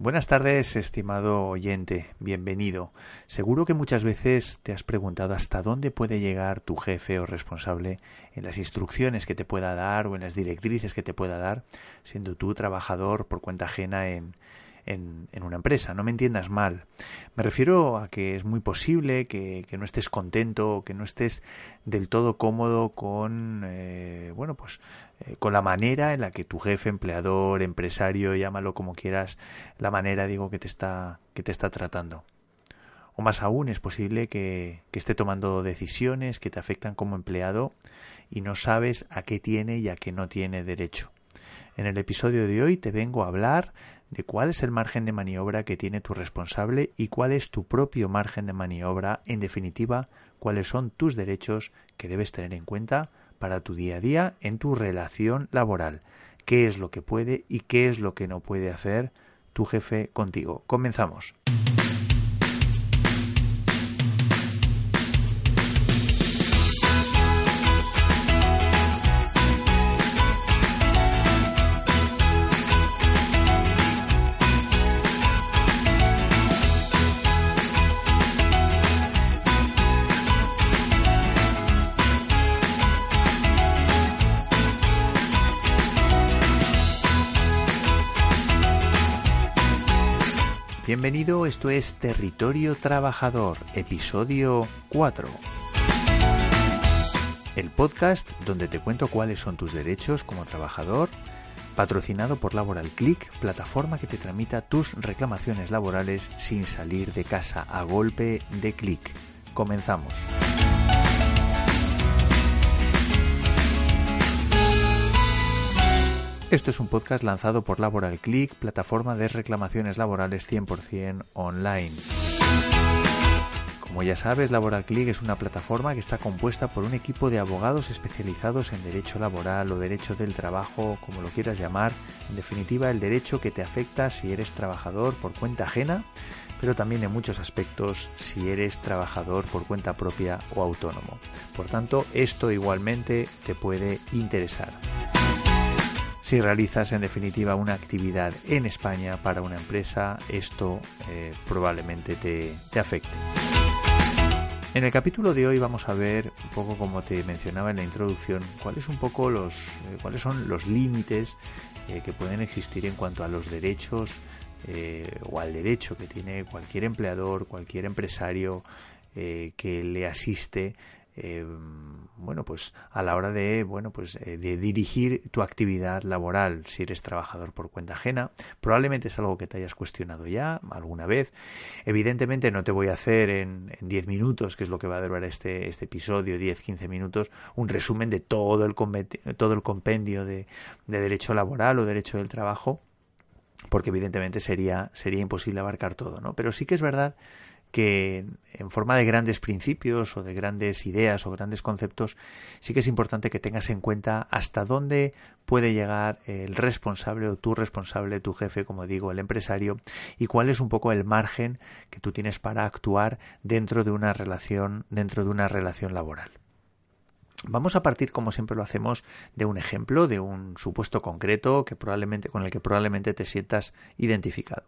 Buenas tardes, estimado oyente, bienvenido. Seguro que muchas veces te has preguntado hasta dónde puede llegar tu jefe o responsable en las instrucciones que te pueda dar o en las directrices que te pueda dar, siendo tú trabajador por cuenta ajena en, en, una empresa. No me entiendas mal. Me refiero a que es muy posible que, no estés contento, que no estés del todo cómodo con, eh, bueno, pues eh, con la manera en la que tu jefe, empleador, empresario, llámalo como quieras, la manera, digo, que te está, que te está tratando. O más aún, es posible que, que esté tomando decisiones que te afectan como empleado y no sabes a qué tiene y a qué no tiene derecho. En el episodio de hoy te vengo a hablar de cuál es el margen de maniobra que tiene tu responsable y cuál es tu propio margen de maniobra, en definitiva, cuáles son tus derechos que debes tener en cuenta para tu día a día en tu relación laboral, qué es lo que puede y qué es lo que no puede hacer tu jefe contigo. Comenzamos. Bienvenido, esto es Territorio Trabajador, episodio 4. El podcast donde te cuento cuáles son tus derechos como trabajador, patrocinado por Laboral Click, plataforma que te tramita tus reclamaciones laborales sin salir de casa a golpe de clic. Comenzamos. Esto es un podcast lanzado por Laboral Click, plataforma de reclamaciones laborales 100% online. Como ya sabes, Laboral Click es una plataforma que está compuesta por un equipo de abogados especializados en derecho laboral o derecho del trabajo, como lo quieras llamar, en definitiva el derecho que te afecta si eres trabajador por cuenta ajena, pero también en muchos aspectos si eres trabajador por cuenta propia o autónomo. Por tanto, esto igualmente te puede interesar si realizas en definitiva una actividad en España para una empresa, esto eh, probablemente te, afecte. En el capítulo de hoy vamos a ver un poco como te mencionaba en la introducción, cuáles un poco los eh, cuáles son los límites eh, que pueden existir en cuanto a los derechos o al derecho que tiene cualquier empleador, cualquier empresario que le asiste eh, bueno, pues a la hora de, bueno, pues eh, de dirigir tu actividad laboral, si eres trabajador por cuenta ajena, probablemente es algo que te hayas cuestionado ya alguna vez. Evidentemente no te voy a hacer en 10 minutos, que es lo que va a durar este, este episodio, 10-15 minutos, un resumen de todo el, todo el compendio de, de derecho laboral o derecho del trabajo, porque evidentemente sería, sería imposible abarcar todo, ¿no? Pero sí que es verdad que en forma de grandes principios o de grandes ideas o grandes conceptos, sí que es importante que tengas en cuenta hasta dónde puede llegar el responsable o tu responsable, tu jefe, como digo, el empresario, y cuál es un poco el margen que tú tienes para actuar dentro de una relación, dentro de una relación laboral. Vamos a partir, como siempre lo hacemos, de un ejemplo, de un supuesto concreto que probablemente, con el que probablemente te sientas identificado.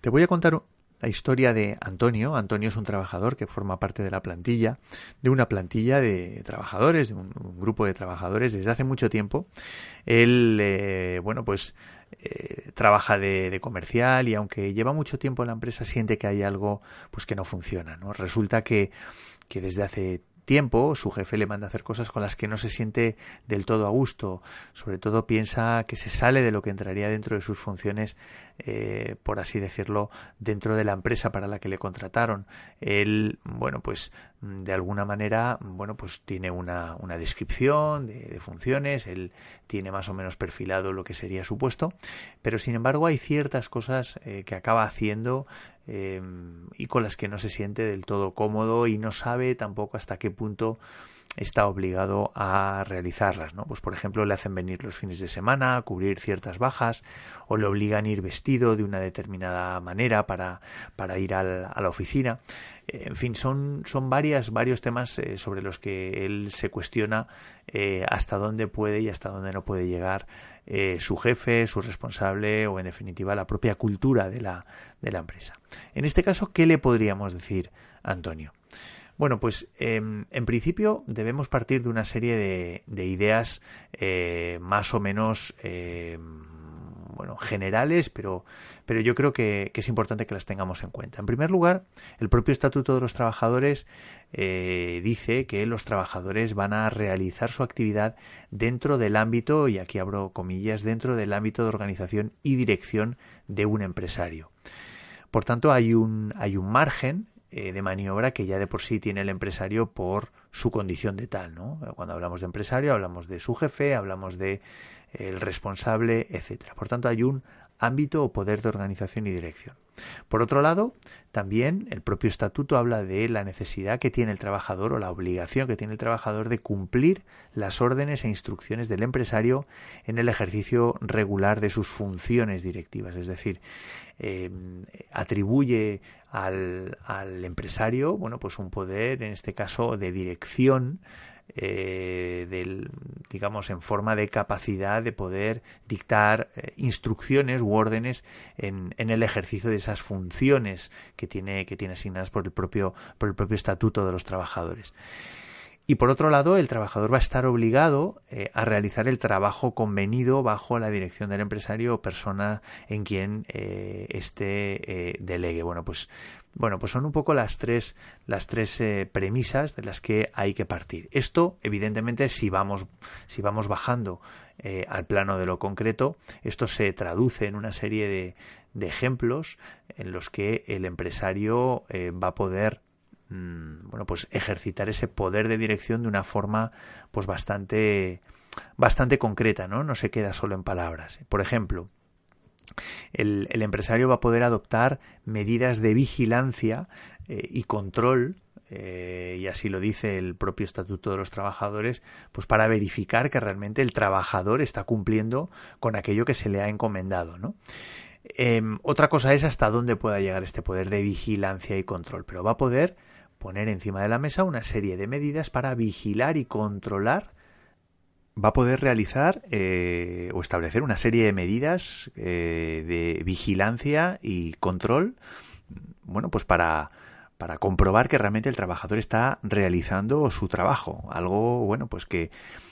Te voy a contar la historia de Antonio. Antonio es un trabajador que forma parte de la plantilla, de una plantilla de trabajadores, de un, grupo de trabajadores desde hace mucho tiempo. Él, eh, bueno, pues eh, trabaja de, comercial y aunque lleva mucho tiempo en la empresa siente que hay algo pues que no funciona, ¿no? Resulta que, que desde hace tiempo su jefe le manda hacer cosas con las que no se siente del todo a gusto. Sobre todo piensa que se sale de lo que entraría dentro de sus funciones, eh, por así decirlo, dentro de la empresa para la que le contrataron. Él, bueno, pues de alguna manera, bueno, pues tiene una, una descripción de, funciones, él tiene más o menos perfilado lo que sería su puesto, pero sin embargo hay ciertas cosas eh, que acaba haciendo Em, y con las que no se siente del todo cómodo y no sabe tampoco hasta qué punto está obligado a realizarlas, ¿no? Pues por ejemplo le hacen venir los fines de semana, a cubrir ciertas bajas, o le obligan a ir vestido de una determinada manera para, para ir a la oficina. Eh, en fin, son, son varias, varios temas eh, sobre los que él se cuestiona eh, hasta dónde puede y hasta dónde no puede llegar su jefe, su responsable o en definitiva la propia cultura de la, de la empresa. En este caso, ¿qué le podríamos decir a Antonio? Bueno, pues em, en principio debemos partir de una serie de, de ideas eh, más o menos em, bueno, generales, pero, pero yo creo que, es importante que las tengamos en cuenta. En primer lugar, el propio Estatuto de los Trabajadores eh, dice que los trabajadores van a realizar su actividad dentro del ámbito, y aquí abro comillas, dentro del ámbito de organización y dirección de un empresario. Por tanto, hay un, hay un margen eh, de maniobra que ya de por sí tiene el empresario por su condición de tal, ¿no? Cuando hablamos de empresario hablamos de su jefe, hablamos de el responsable, etcétera. Por tanto, hay un ámbito o poder de organización y dirección. Por otro lado, también el propio estatuto habla de la necesidad que tiene el trabajador o la obligación que tiene el trabajador de cumplir las órdenes e instrucciones del empresario en el ejercicio regular de sus funciones directivas. Es decir, eh, atribuye al, al, empresario, bueno, pues un poder, en este caso, de dirección, eh, del, digamos, en forma de capacidad de poder dictar eh, instrucciones u órdenes en, en, el ejercicio de esas funciones que tiene, que tiene asignadas por el propio, por el propio estatuto de los trabajadores. Y por otro lado, el trabajador va a estar obligado eh, a realizar el trabajo convenido bajo la dirección del empresario o persona en quien eh, este eh, delegue. Bueno, pues bueno, pues son un poco las tres las tres premisas de las que hay que partir. Esto, evidentemente, si vamos si vamos bajando al plano de lo concreto, esto se traduce en una serie de, de ejemplos en los que el empresario va a poder bueno, pues ejercitar ese poder de dirección de una forma pues bastante bastante concreta, ¿no? No se queda solo en palabras. Por ejemplo, el, empresario va a poder adoptar medidas de vigilancia eh, y control eh, y así lo dice el propio Estatuto de los Trabajadores, pues para verificar que realmente el trabajador está cumpliendo con aquello que se le ha encomendado, ¿no? Em, otra cosa es hasta dónde pueda llegar este poder de vigilancia y control, pero va a poder poner encima de la mesa una serie de medidas para vigilar y controlar va a poder realizar eh, o establecer una serie de medidas eh, de vigilancia y control bueno pues para para comprobar que realmente el trabajador está realizando su trabajo. Algo bueno pues que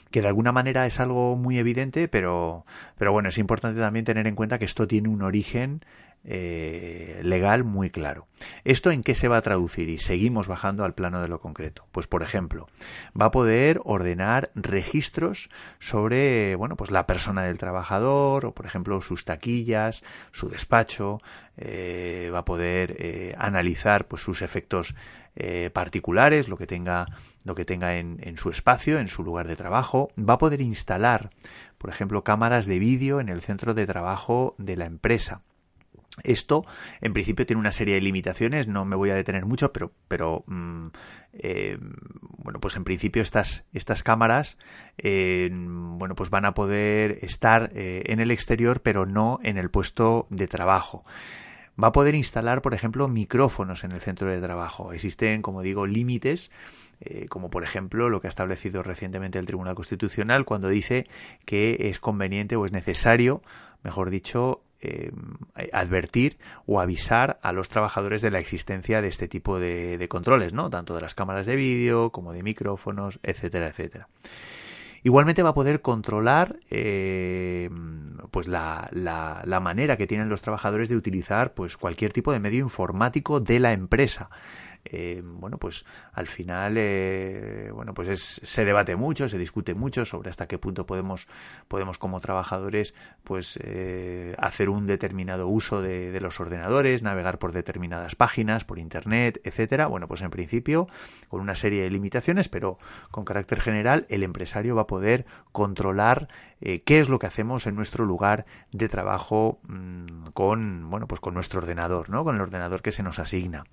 que de alguna manera es algo muy evidente pero pero bueno es importante también tener en cuenta que esto tiene un origen eh, legal muy claro. ¿Esto en qué se va a traducir? Y seguimos bajando al plano de lo concreto. Pues, por ejemplo, va a poder ordenar registros sobre, bueno, pues la persona del trabajador, o por ejemplo, sus taquillas, su despacho, eh, va a poder eh, analizar pues sus efectos particulares, lo que tenga, lo que tenga en, en su espacio, en su lugar de trabajo, va a poder instalar, por ejemplo, cámaras de vídeo en el centro de trabajo de la empresa esto, en principio, tiene una serie de limitaciones, no me voy a detener mucho, pero, mm, eh, bueno, pues en principio estas, estas cámaras, eh, bueno, pues van a poder estar eh, en el exterior, pero no en el puesto de trabajo. Va a poder instalar, por ejemplo, micrófonos en el centro de trabajo. Existen, como digo, límites, como por ejemplo lo que ha establecido recientemente el Tribunal Constitucional cuando dice que es conveniente o es necesario, mejor dicho, eh, advertir o avisar a los trabajadores de la existencia de este tipo de, controles, ¿no? Tanto de las cámaras de vídeo como de micrófonos, etcétera, etcétera. Igualmente va a poder controlar eh, pues la, la, manera que tienen los trabajadores de utilizar pues cualquier tipo de medio informático de la empresa. Eh, bueno, pues al final, eh, bueno, pues se debate mucho, se discute mucho sobre hasta qué punto podemos, podemos como trabajadores, pues eh, hacer un determinado uso de, los ordenadores, navegar por determinadas páginas, por internet, etcétera. Bueno, pues en principio, con una serie de limitaciones, pero con carácter general, el empresario va a poder controlar qué es lo que hacemos en nuestro lugar de trabajo mm, con, bueno, pues con nuestro ordenador, ¿no? Con el ordenador que se nos asigna.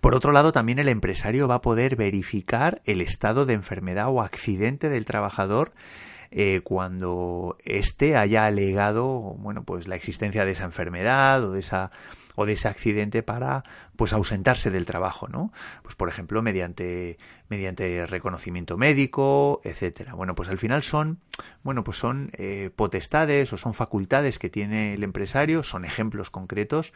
Por otro lado, también el empresario va a poder verificar el estado de enfermedad o accidente del trabajador eh, cuando éste haya alegado bueno pues la existencia de esa enfermedad o de esa o de ese accidente para pues ausentarse del trabajo, ¿no? Pues por ejemplo, mediante mediante reconocimiento médico, etcétera. Bueno, pues al final son bueno, pues son eh, potestades o son facultades que tiene el empresario, son ejemplos concretos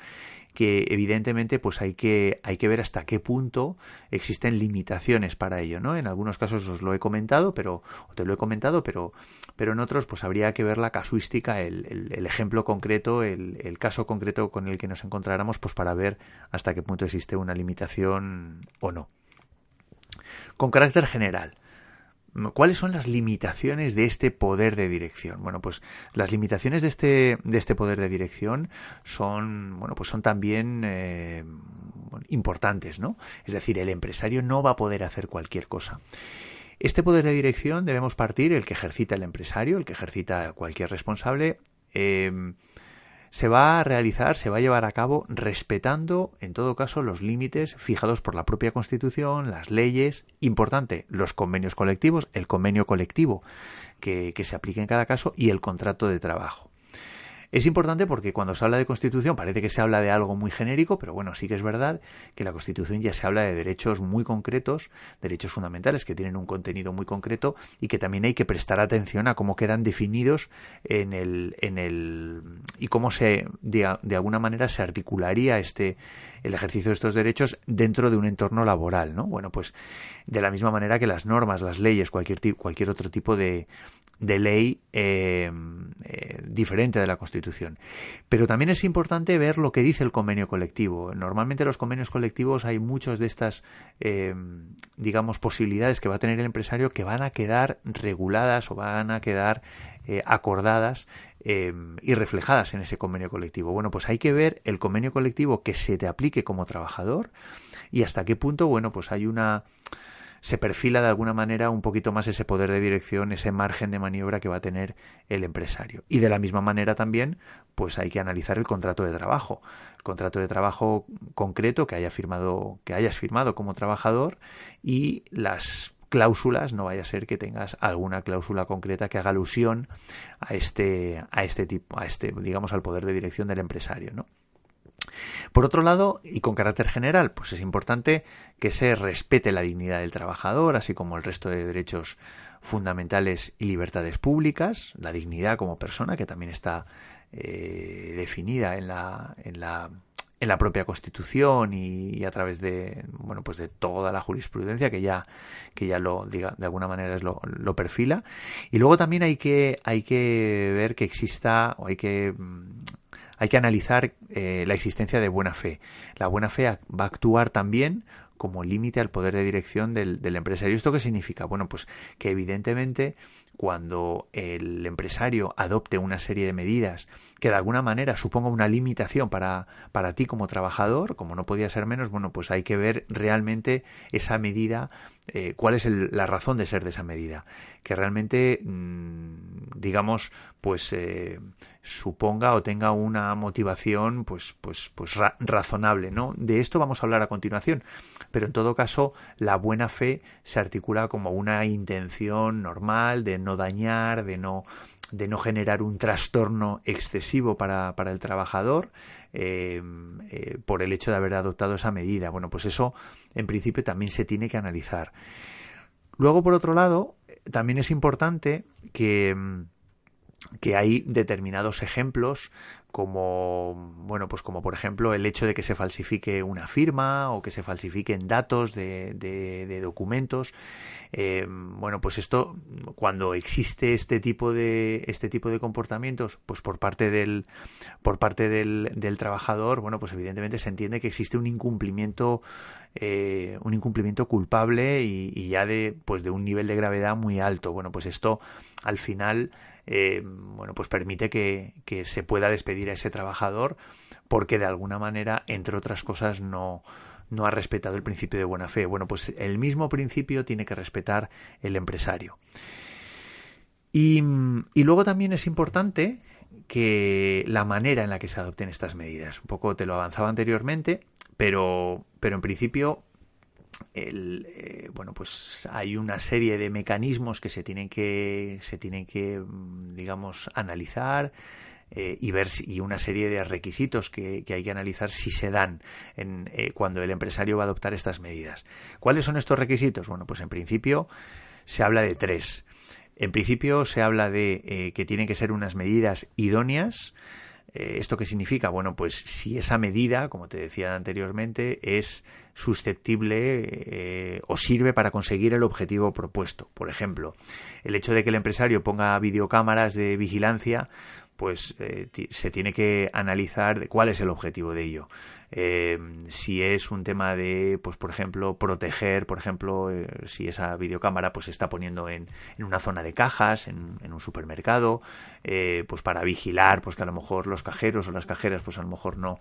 que evidentemente pues hay que hay que ver hasta qué punto existen limitaciones para ello, ¿no? En algunos casos os lo he comentado, pero o te lo he comentado, pero pero en otros pues habría que ver la casuística, el, el, ejemplo concreto, el, el caso concreto con el que nos encontramos pues para ver hasta qué punto existe una limitación o no. Con carácter general, ¿Cuáles son las limitaciones de este poder de dirección? Bueno, pues las limitaciones de este, de este poder de dirección son, bueno, pues son también eh, importantes, ¿no? Es decir, el empresario no va a poder hacer cualquier cosa. Este poder de dirección debemos partir, el que ejercita el empresario, el que ejercita cualquier responsable, eh, se va a realizar, se va a llevar a cabo respetando, en todo caso, los límites fijados por la propia Constitución, las leyes, importante, los convenios colectivos, el convenio colectivo que, que se aplique en cada caso y el contrato de trabajo. Es importante porque cuando se habla de Constitución parece que se habla de algo muy genérico, pero bueno, sí que es verdad que la Constitución ya se habla de derechos muy concretos, derechos fundamentales que tienen un contenido muy concreto y que también hay que prestar atención a cómo quedan definidos en el, en el y cómo se de, alguna manera se articularía este el ejercicio de estos derechos dentro de un entorno laboral, ¿no? Bueno, pues de la misma manera que las normas, las leyes, cualquier, cualquier otro tipo de, de ley eh, eh, diferente de la Constitución. Pero también es importante ver lo que dice el convenio colectivo. Normalmente en los convenios colectivos hay muchas de estas, eh, digamos, posibilidades que va a tener el empresario que van a quedar reguladas o van a quedar acordadas y reflejadas en ese convenio colectivo. Bueno, pues hay que ver el convenio colectivo que se te aplique como trabajador y hasta qué punto, bueno, pues hay una se perfila de alguna manera un poquito más ese poder de dirección, ese margen de maniobra que va a tener el empresario. Y de la misma manera también, pues hay que analizar el contrato de trabajo, el contrato de trabajo concreto que haya firmado, que hayas firmado como trabajador y las cláusulas, no vaya a ser que tengas alguna cláusula concreta que haga alusión a este, a este tipo, a este, digamos, al poder de dirección del empresario, ¿no? Por otro lado, y con carácter general, pues es importante que se respete la dignidad del trabajador, así como el resto de derechos fundamentales y libertades públicas, la dignidad como persona, que también está eh, definida en la, en la en la propia Constitución y, a través de bueno pues de toda la jurisprudencia que ya que ya lo diga de alguna manera es lo, perfila y luego también hay que hay que ver que exista o hay que hay que analizar eh, la existencia de buena fe. La buena fe va a actuar también como límite al poder de dirección del, empresario. ¿Esto qué significa? Bueno, pues que evidentemente cuando el empresario adopte una serie de medidas que de alguna manera suponga una limitación para, para ti como trabajador, como no podía ser menos, bueno, pues hay que ver realmente esa medida, eh, cuál es la razón de ser de esa medida. Que realmente, mmm, digamos, pues eh, suponga o tenga una motivación pues, pues, pues ra razonable, ¿no? De esto vamos a hablar a continuación, pero en todo caso la buena fe se articula como una intención normal de no dañar, de no, de no generar un trastorno excesivo para, para el trabajador eh, eh, por el hecho de haber adoptado esa medida. Bueno, pues eso en principio también se tiene que analizar. Luego, por otro lado, también es importante que que hay determinados ejemplos como bueno pues como por ejemplo el hecho de que se falsifique una firma o que se falsifiquen datos de, de, documentos. Eh, bueno pues esto cuando existe este tipo de este tipo de comportamientos pues por parte del por parte del, del trabajador bueno pues evidentemente se entiende que existe un incumplimiento eh, un incumplimiento culpable y, ya de pues de un nivel de gravedad muy alto. Bueno pues esto al final eh, bueno, pues permite que, que, se pueda despedir a ese trabajador porque de alguna manera, entre otras cosas, no, no ha respetado el principio de buena fe. Bueno, pues el mismo principio tiene que respetar el empresario. Y, y, luego también es importante que la manera en la que se adopten estas medidas. Un poco te lo avanzaba anteriormente, pero, pero en principio el, eh, bueno, pues hay una serie de mecanismos que se tienen que, se tienen que, mm, digamos, analizar eh, y ver y una serie de requisitos que, hay que analizar si se dan en, eh, cuando el empresario va a adoptar estas medidas. ¿Cuáles son estos requisitos? Bueno, pues en principio se habla de tres. En principio se habla de que tienen que ser unas medidas idóneas, eh, ¿Esto qué significa? Bueno, pues si esa medida, como te decía anteriormente, es susceptible eh, o sirve para conseguir el objetivo propuesto. Por ejemplo, el hecho de que el empresario ponga videocámaras de vigilancia, pues eh, se tiene que analizar cuál es el objetivo de ello. Eh, si es un tema de, pues por ejemplo, proteger, por ejemplo, eh, si esa videocámara pues se está poniendo en, en una zona de cajas, en, en un supermercado, eh, pues para vigilar, pues que a lo mejor los cajeros o las cajeras, pues a lo mejor no,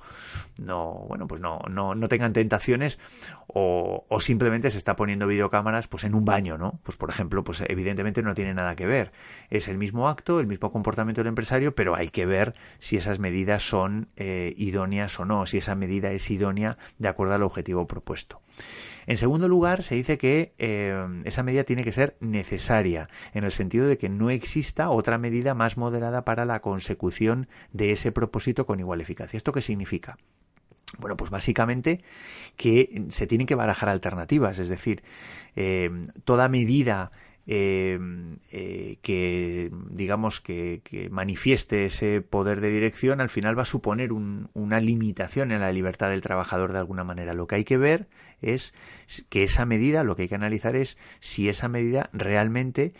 no, bueno, pues no, no, no tengan tentaciones, o, o simplemente se está poniendo videocámaras, pues en un baño, ¿no? Pues por ejemplo, pues evidentemente no tiene nada que ver. Es el mismo acto, el mismo comportamiento del empresario, pero hay que ver si esas medidas son idóneas o no, si esa medida es idónea de acuerdo al objetivo propuesto. En segundo lugar, se dice que eh, esa medida tiene que ser necesaria, en el sentido de que no exista otra medida más moderada para la consecución de ese propósito con igual eficacia. ¿Esto qué significa? Bueno, pues básicamente que se tienen que barajar alternativas, es decir, eh, toda medida eh, eh, que digamos que, manifieste ese poder de dirección al final va a suponer una limitación en la libertad del trabajador de alguna manera. Lo que hay que ver es que esa medida, lo que hay que analizar es si esa medida realmente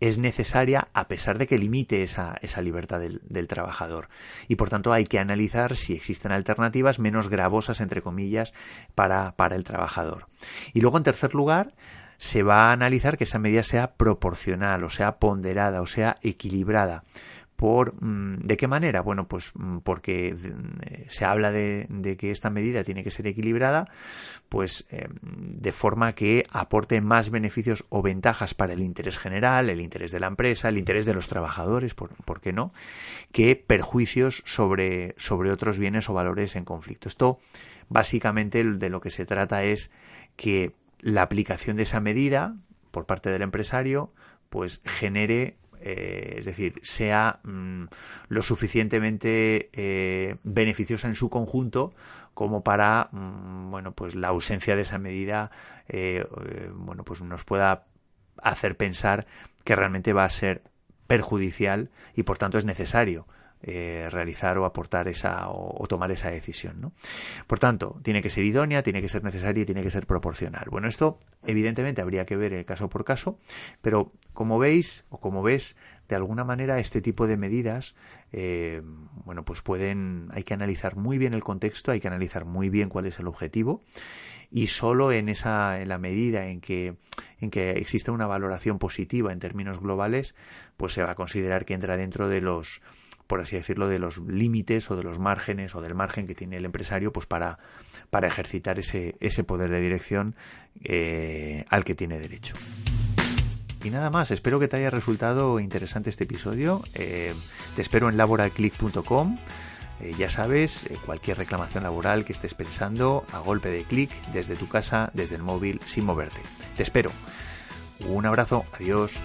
es necesaria a pesar de que limite esa, esa libertad del, del, trabajador. Y por tanto hay que analizar si existen alternativas menos gravosas, entre comillas, para, para el trabajador. Y luego, en tercer lugar, se va a analizar que esa medida sea proporcional, o sea ponderada, o sea equilibrada. Por, mm, ¿De qué manera? Bueno, pues mm, porque eh, se habla de, que esta medida tiene que ser equilibrada, pues eh, de forma que aporte más beneficios o ventajas para el interés general, el interés de la empresa, el interés de los trabajadores, por, ¿por qué no? Que perjuicios sobre, sobre otros bienes o valores en conflicto. Esto básicamente de lo que se trata es que la aplicación de esa medida por parte del empresario pues genere eh, es decir, sea mm, lo suficientemente eh, beneficiosa en su conjunto como para, mm, bueno, pues la ausencia de esa medida, eh, bueno, pues nos pueda hacer pensar que realmente va a ser perjudicial y por tanto es necesario eh, realizar o aportar esa o, tomar esa decisión. ¿no? Por tanto, tiene que ser idónea, tiene que ser necesaria y tiene que ser proporcional. Bueno, esto evidentemente habría que ver el caso por caso, pero como veis o como ves, de alguna manera este tipo de medidas, eh, bueno, pues pueden, hay que analizar muy bien el contexto, hay que analizar muy bien cuál es el objetivo y solo en esa, en la medida en que, en que existe una valoración positiva en términos globales, pues se va a considerar que entra dentro de los por así decirlo, de los límites o de los márgenes o del margen que tiene el empresario pues para, para ejercitar ese, ese poder de dirección eh, al que tiene derecho. Y nada más, espero que te haya resultado interesante este episodio. Eh, te espero en laboralclick.com. Eh, ya sabes, cualquier reclamación laboral que estés pensando, a golpe de clic, desde tu casa, desde el móvil, sin moverte. Te espero. Un abrazo, adiós.